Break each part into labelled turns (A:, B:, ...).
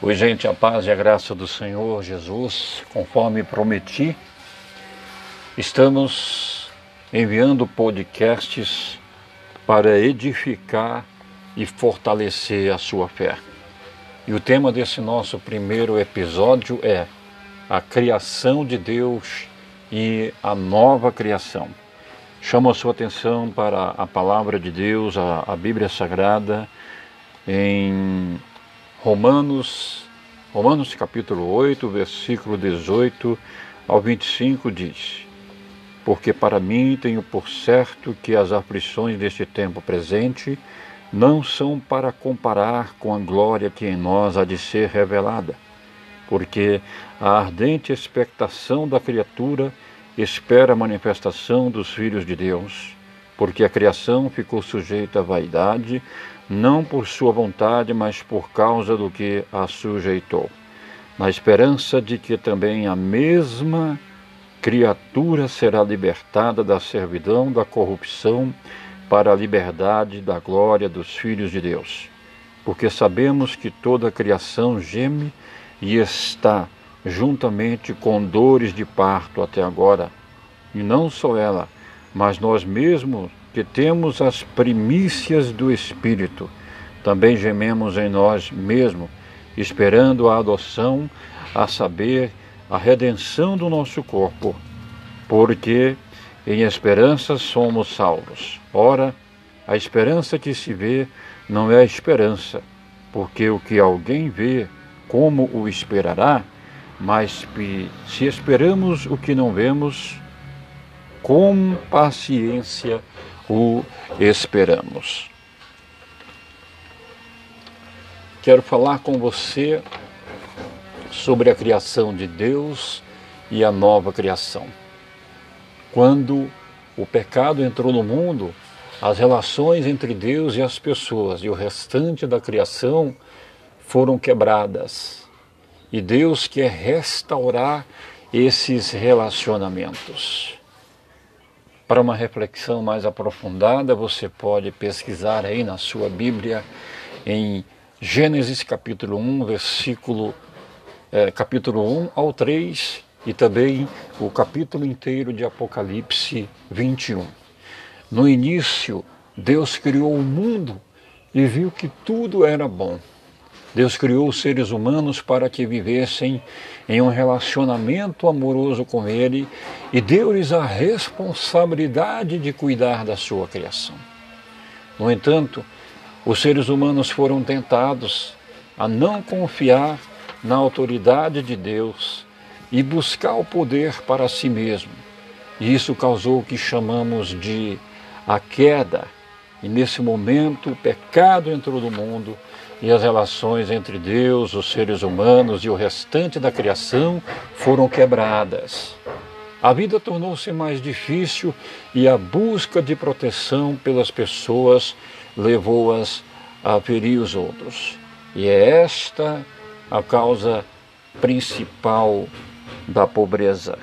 A: Oi, gente, a paz e a graça do Senhor Jesus, conforme prometi, estamos enviando podcasts para edificar e fortalecer a sua fé. E o tema desse nosso primeiro episódio é a criação de Deus e a nova criação. Chamo a sua atenção para a palavra de Deus, a, a Bíblia Sagrada, em Romanos, Romanos capítulo 8, versículo 18 ao 25 diz: Porque para mim tenho por certo que as aflições deste tempo presente não são para comparar com a glória que em nós há de ser revelada, porque a ardente expectação da criatura espera a manifestação dos filhos de Deus, porque a criação ficou sujeita à vaidade, não por sua vontade, mas por causa do que a sujeitou, na esperança de que também a mesma criatura será libertada da servidão, da corrupção, para a liberdade da glória dos filhos de Deus. Porque sabemos que toda a criação geme e está juntamente com dores de parto até agora, e não só ela, mas nós mesmos que temos as primícias do Espírito, também gememos em nós mesmos, esperando a adoção, a saber, a redenção do nosso corpo, porque em esperança somos salvos. Ora, a esperança que se vê não é a esperança, porque o que alguém vê, como o esperará? Mas se esperamos o que não vemos, com paciência o esperamos. Quero falar com você sobre a criação de Deus e a nova criação. Quando o pecado entrou no mundo, as relações entre Deus e as pessoas e o restante da criação foram quebradas. E Deus quer restaurar esses relacionamentos. Para uma reflexão mais aprofundada, você pode pesquisar aí na sua Bíblia em Gênesis capítulo 1, versículo é, capítulo 1 ao 3 e também o capítulo inteiro de Apocalipse 21. No início, Deus criou o mundo e viu que tudo era bom. Deus criou os seres humanos para que vivessem em um relacionamento amoroso com Ele e deu-lhes a responsabilidade de cuidar da sua criação. No entanto, os seres humanos foram tentados a não confiar na autoridade de Deus e buscar o poder para si mesmo. E isso causou o que chamamos de a queda. E nesse momento o pecado entrou no mundo e as relações entre Deus, os seres humanos e o restante da criação foram quebradas. A vida tornou-se mais difícil e a busca de proteção pelas pessoas levou-as a ferir os outros. E é esta a causa principal da pobreza,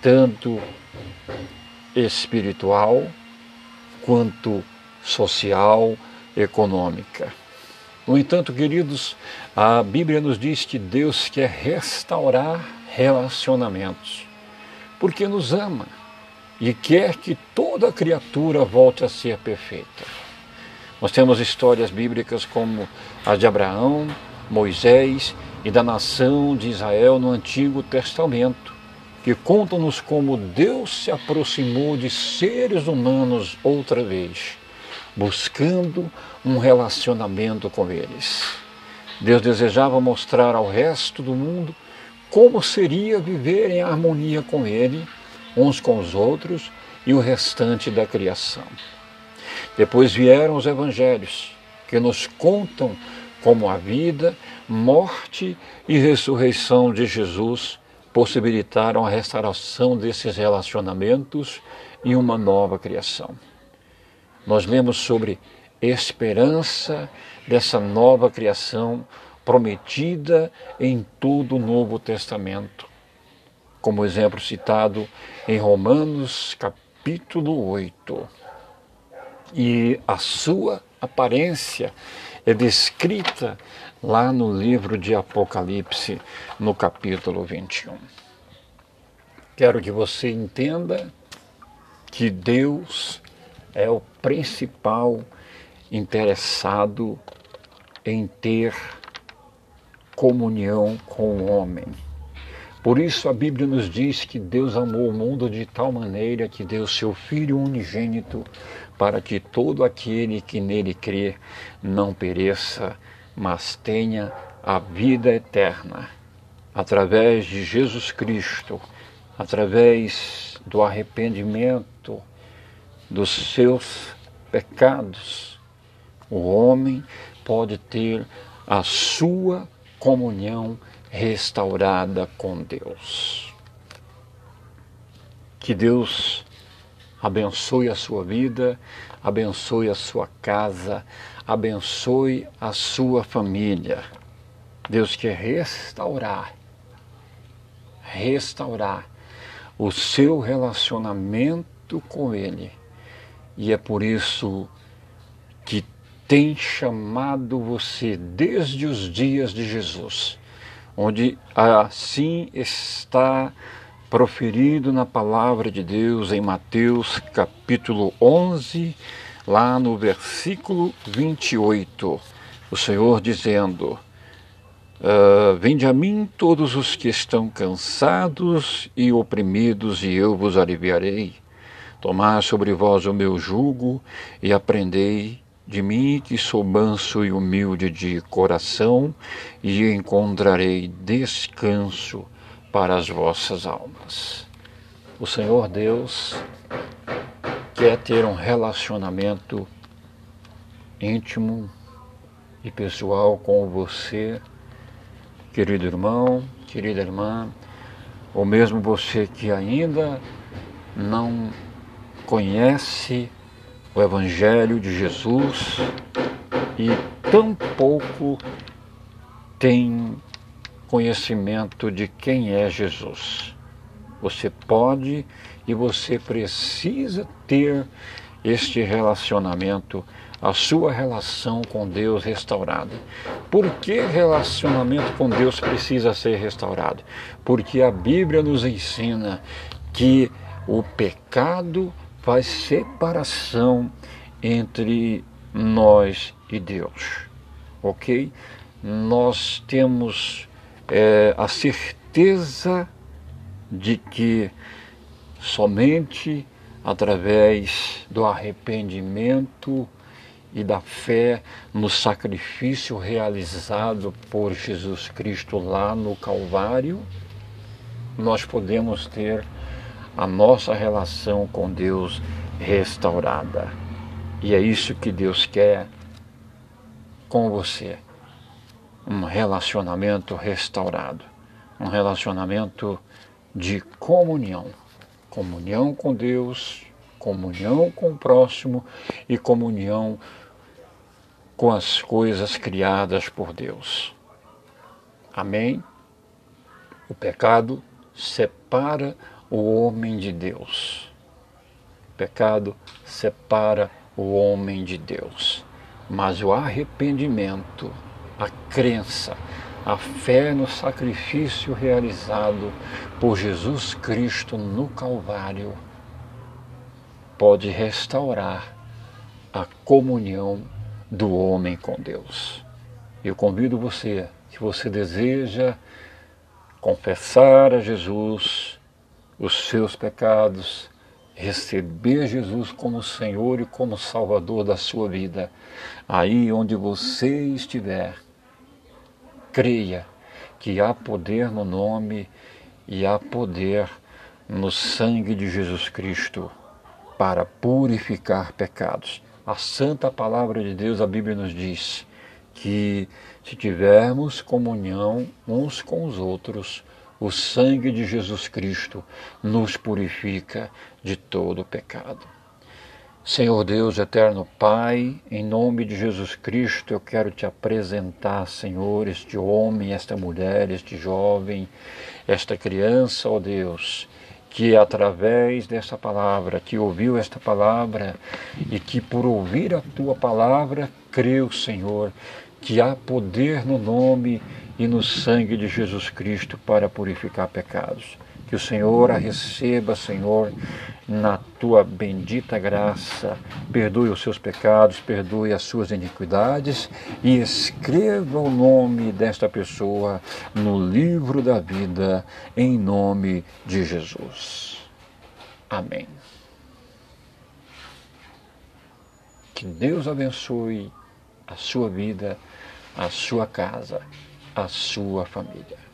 A: tanto espiritual quanto social, econômica. No entanto, queridos, a Bíblia nos diz que Deus quer restaurar relacionamentos, porque nos ama e quer que toda criatura volte a ser perfeita. Nós temos histórias bíblicas como a de Abraão, Moisés e da nação de Israel no Antigo Testamento, que contam-nos como Deus se aproximou de seres humanos outra vez buscando um relacionamento com eles. Deus desejava mostrar ao resto do mundo como seria viver em harmonia com Ele, uns com os outros e o restante da criação. Depois vieram os evangelhos, que nos contam como a vida, morte e ressurreição de Jesus possibilitaram a restauração desses relacionamentos e uma nova criação nós lemos sobre esperança dessa nova criação prometida em todo o Novo Testamento. Como exemplo citado em Romanos capítulo 8. E a sua aparência é descrita lá no livro de Apocalipse, no capítulo 21. Quero que você entenda que Deus é o principal interessado em ter comunhão com o homem. Por isso a Bíblia nos diz que Deus amou o mundo de tal maneira que deu seu Filho unigênito para que todo aquele que nele crê não pereça, mas tenha a vida eterna. Através de Jesus Cristo, através do arrependimento dos seus pecados, o homem pode ter a sua comunhão restaurada com Deus. Que Deus abençoe a sua vida, abençoe a sua casa, abençoe a sua família. Deus quer restaurar, restaurar o seu relacionamento com Ele. E é por isso que tem chamado você desde os dias de Jesus, onde assim está proferido na palavra de Deus em Mateus capítulo 11, lá no versículo 28. O Senhor dizendo: uh, Vinde a mim todos os que estão cansados e oprimidos, e eu vos aliviarei. Tomai sobre vós o meu jugo e aprendei de mim, que sou manso e humilde de coração, e encontrarei descanso para as vossas almas. O Senhor Deus quer ter um relacionamento íntimo e pessoal com você, querido irmão, querida irmã, ou mesmo você que ainda não conhece o Evangelho de Jesus e tão pouco tem conhecimento de quem é Jesus. Você pode e você precisa ter este relacionamento, a sua relação com Deus restaurada. Por que relacionamento com Deus precisa ser restaurado? Porque a Bíblia nos ensina que o pecado faz separação entre nós e Deus, ok? Nós temos é, a certeza de que somente através do arrependimento e da fé no sacrifício realizado por Jesus Cristo lá no Calvário, nós podemos ter a nossa relação com Deus restaurada. E é isso que Deus quer com você. Um relacionamento restaurado. Um relacionamento de comunhão. Comunhão com Deus, comunhão com o próximo e comunhão com as coisas criadas por Deus. Amém? O pecado separa o homem de Deus. O pecado separa o homem de Deus. Mas o arrependimento, a crença, a fé no sacrifício realizado por Jesus Cristo no Calvário pode restaurar a comunhão do homem com Deus. Eu convido você, se você deseja confessar a Jesus os seus pecados, receber Jesus como Senhor e como Salvador da sua vida, aí onde você estiver, creia que há poder no nome e há poder no sangue de Jesus Cristo para purificar pecados. A santa palavra de Deus, a Bíblia nos diz que se tivermos comunhão uns com os outros, o sangue de Jesus Cristo nos purifica de todo pecado. Senhor Deus, eterno Pai, em nome de Jesus Cristo, eu quero te apresentar, Senhor, este homem, esta mulher, este jovem, esta criança, ó Deus, que através dessa palavra, que ouviu esta palavra e que por ouvir a tua palavra creu, Senhor, que há poder no nome e no sangue de Jesus Cristo para purificar pecados. Que o Senhor a receba, Senhor, na tua bendita graça. Perdoe os seus pecados, perdoe as suas iniquidades e escreva o nome desta pessoa no livro da vida, em nome de Jesus. Amém. Que Deus abençoe a sua vida, a sua casa, a sua família.